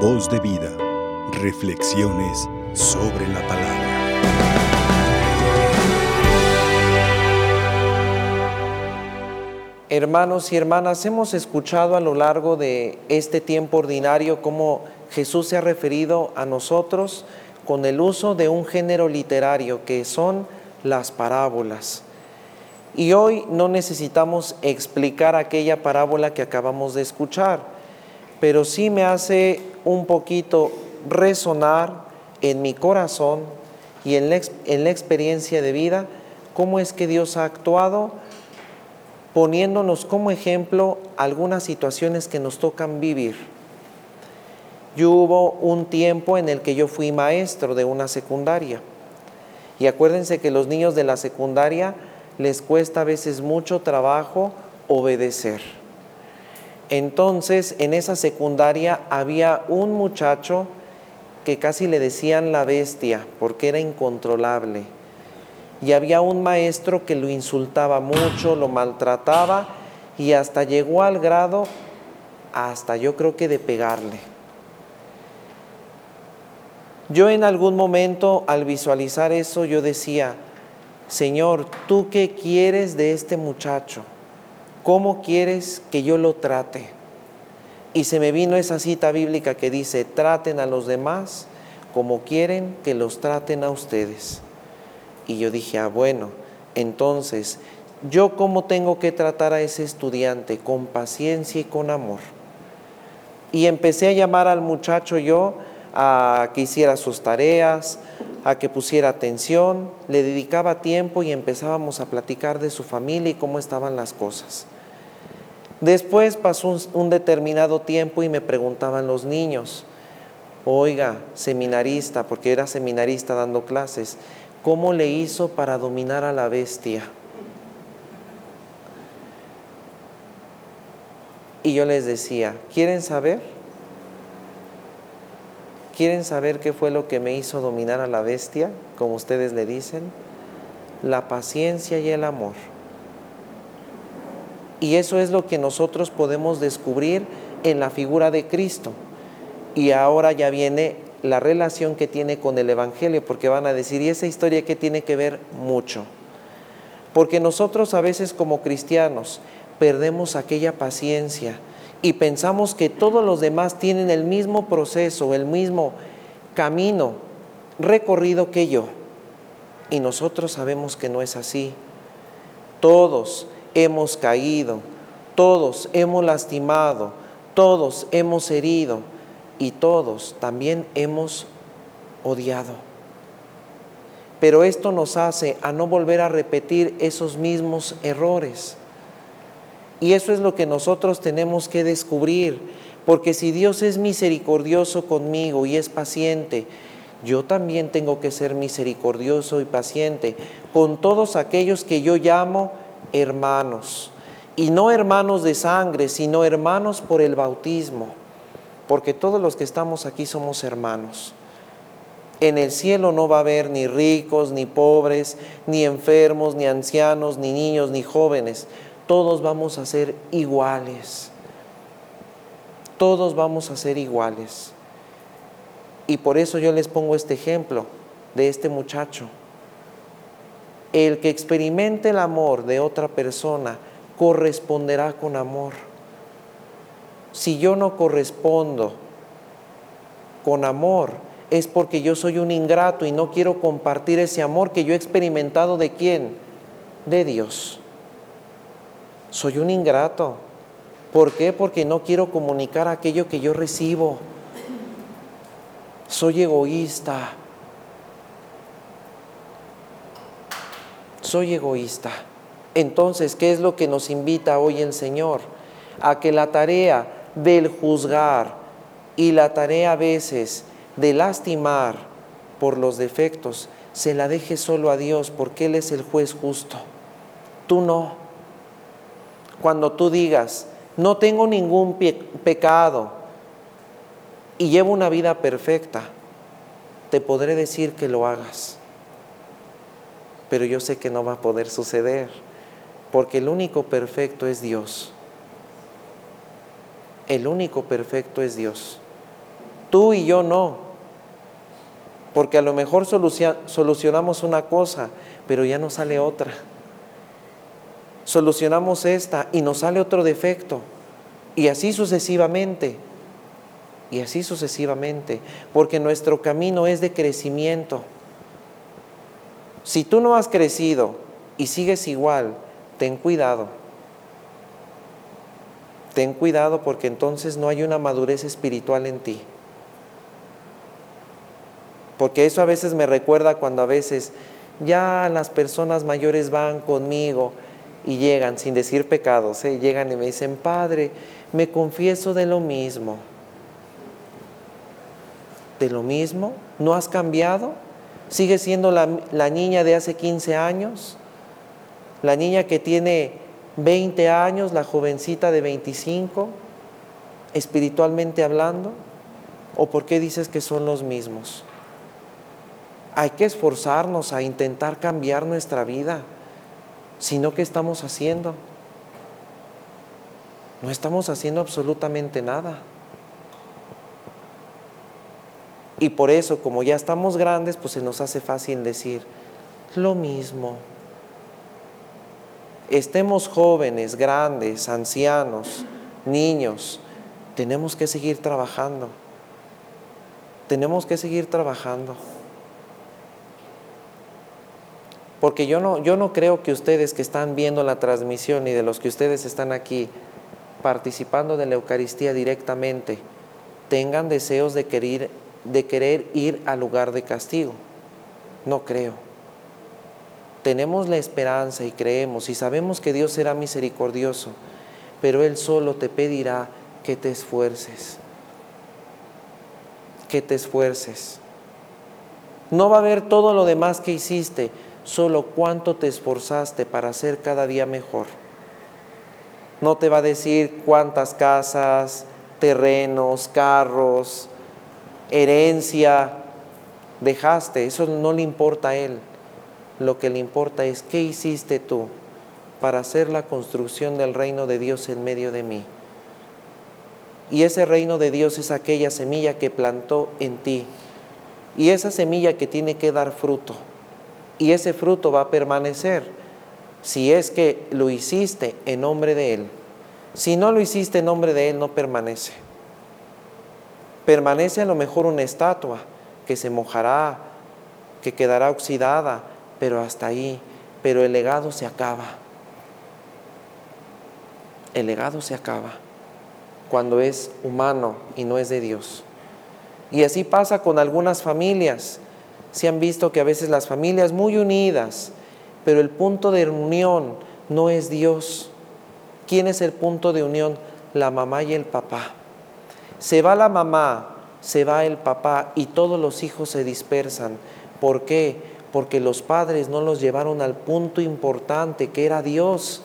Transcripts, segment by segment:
Voz de vida. Reflexiones sobre la palabra. Hermanos y hermanas, hemos escuchado a lo largo de este tiempo ordinario cómo Jesús se ha referido a nosotros con el uso de un género literario que son las parábolas. Y hoy no necesitamos explicar aquella parábola que acabamos de escuchar, pero sí me hace un poquito resonar en mi corazón y en la, en la experiencia de vida cómo es que Dios ha actuado poniéndonos como ejemplo algunas situaciones que nos tocan vivir. Yo hubo un tiempo en el que yo fui maestro de una secundaria. Y acuérdense que los niños de la secundaria les cuesta a veces mucho trabajo obedecer. Entonces, en esa secundaria había un muchacho que casi le decían la bestia porque era incontrolable y había un maestro que lo insultaba mucho, lo maltrataba y hasta llegó al grado, hasta yo creo que de pegarle. Yo en algún momento al visualizar eso yo decía, Señor, ¿tú qué quieres de este muchacho? ¿Cómo quieres que yo lo trate? Y se me vino esa cita bíblica que dice, traten a los demás como quieren que los traten a ustedes. Y yo dije, ah, bueno, entonces, ¿yo cómo tengo que tratar a ese estudiante? Con paciencia y con amor. Y empecé a llamar al muchacho yo a que hiciera sus tareas, a que pusiera atención, le dedicaba tiempo y empezábamos a platicar de su familia y cómo estaban las cosas. Después pasó un, determinado tiempo y me preguntaban los niños, oiga, seminarista, porque era seminarista dando clases, cómo le hizo para dominar a la bestia. Y yo les decía, ¿quieren saber? ¿Quieren saber qué fue lo que me hizo dominar a la bestia, como ustedes le dicen? La paciencia y el amor. Y eso es lo que nosotros podemos descubrir en la figura de Cristo. Y ahora ya viene la relación que tiene con el Evangelio, porque van a decir, ¿y esa historia qué tiene que ver? Mucho. Porque nosotros a veces como cristianos perdemos aquella paciencia y pensamos que todos los demás tienen el mismo proceso, el mismo camino recorrido que yo. Y nosotros sabemos que no es así. Todos hemos caído, todos hemos lastimado, todos hemos herido y todos también hemos odiado. Pero esto nos hace a no volver a repetir esos mismos errores. Y eso es lo que nosotros tenemos que descubrir, porque si Dios es misericordioso conmigo y es paciente, yo también tengo que ser misericordioso y paciente con todos aquellos que yo llamo hermanos. Y no hermanos de sangre, sino hermanos por el bautismo porque todos los que estamos aquí somos hermanos. En el cielo no va a haber ni ricos, ni pobres, ni enfermos, ni ancianos, ni niños, ni jóvenes. Todos vamos a ser iguales. Todos vamos a ser iguales. Y por eso yo les pongo este ejemplo de este muchacho. El que experimente el amor de otra persona corresponderá con amor si yo no correspondo con amor, es porque yo soy un ingrato y no quiero compartir ese amor que yo he experimentado de quién? De Dios. Soy un ingrato. ¿Por qué? Porque no quiero comunicar aquello que yo recibo. Soy egoísta. Soy egoísta. Entonces, ¿qué es lo que nos invita hoy el Señor? A que la tarea del juzgar y la tarea a veces de lastimar por los defectos, se la deje solo a Dios porque Él es el juez justo. Tú no. Cuando tú digas, no tengo ningún pecado y llevo una vida perfecta, te podré decir que lo hagas. Pero yo sé que no va a poder suceder, porque el único perfecto es Dios. El único perfecto es Dios. Tú y yo no. Porque a lo mejor solucionamos una cosa, pero ya no sale otra. Solucionamos esta y nos sale otro defecto. Y así sucesivamente. Y así sucesivamente. Porque nuestro camino es de crecimiento. Si tú no has crecido y sigues igual, ten cuidado. Ten cuidado porque entonces no hay una madurez espiritual en ti. Porque eso a veces me recuerda cuando a veces ya las personas mayores van conmigo y llegan sin decir pecados, ¿eh? llegan y me dicen, Padre, me confieso de lo mismo. ¿De lo mismo? ¿No has cambiado? ¿Sigues siendo la, la niña de hace 15 años? ¿La niña que tiene 20 años, la jovencita de 25, espiritualmente hablando? ¿O por qué dices que son los mismos? Hay que esforzarnos a intentar cambiar nuestra vida, sino ¿qué estamos haciendo? No estamos haciendo absolutamente nada. Y por eso, como ya estamos grandes, pues se nos hace fácil decir lo mismo. Estemos jóvenes, grandes, ancianos, niños, tenemos que seguir trabajando. Tenemos que seguir trabajando. Porque yo no, yo no creo que ustedes que están viendo la transmisión y de los que ustedes están aquí participando de la Eucaristía directamente, tengan deseos de querer, de querer ir al lugar de castigo. No creo. Tenemos la esperanza y creemos y sabemos que Dios será misericordioso, pero Él solo te pedirá que te esfuerces, que te esfuerces. No va a haber todo lo demás que hiciste, solo cuánto te esforzaste para ser cada día mejor. No te va a decir cuántas casas, terrenos, carros, herencia dejaste. Eso no le importa a Él. Lo que le importa es qué hiciste tú para hacer la construcción del reino de Dios en medio de mí. Y ese reino de Dios es aquella semilla que plantó en ti. Y esa semilla que tiene que dar fruto y ese fruto va a permanecer si es que lo hiciste en nombre de Él. Si no lo hiciste en nombre de Él, no permanece. Permanece a lo mejor una estatua que se mojará, que quedará oxidada, pero hasta ahí. Pero el legado se acaba. El legado se acaba cuando es humano y no es de Dios. Y así pasa con algunas familias se han visto que a veces las familias muy unidas, pero el punto de unión no es Dios. ¿Quién es el punto de unión? La mamá y el papá. Se va la mamá, se va el papá y todos los hijos se dispersan. ¿Por qué? Porque los padres no los llevaron al punto importante que era Dios,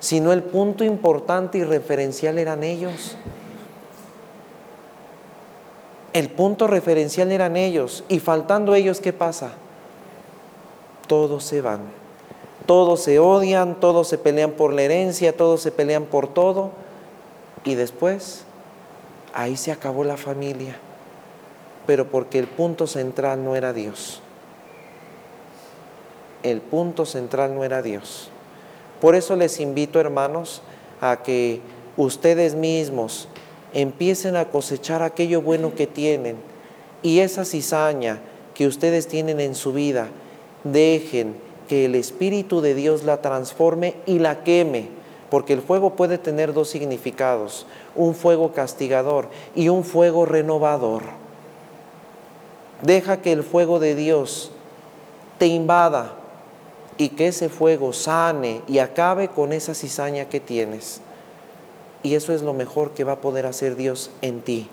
sino el punto importante y referencial eran ellos. El punto referencial eran ellos y faltando ellos, ¿qué pasa? Todos se van. Todos se odian, todos se pelean por la herencia, todos se pelean por todo. Y después, ahí se acabó la familia. Pero porque el punto central no era Dios. El punto central no era Dios. Por eso les invito, hermanos, a que ustedes mismos empiecen a cosechar aquello bueno que tienen y esa cizaña que ustedes tienen en su vida, dejen que el Espíritu de Dios la transforme y la queme, porque el fuego puede tener dos significados, un fuego castigador y un fuego renovador. Deja que el fuego de Dios te invada y que ese fuego sane y acabe con esa cizaña que tienes. Y eso es lo mejor que va a poder hacer Dios en ti.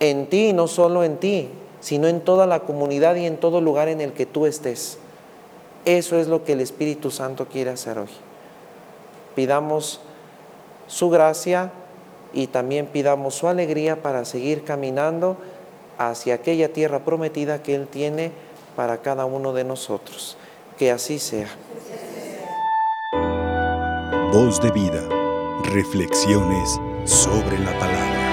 En ti, no solo en ti, sino en toda la comunidad y en todo lugar en el que tú estés. Eso es lo que el Espíritu Santo quiere hacer hoy. Pidamos su gracia y también pidamos su alegría para seguir caminando hacia aquella tierra prometida que Él tiene para cada uno de nosotros. Que así sea. Voz de vida. Reflexiones sobre la palabra.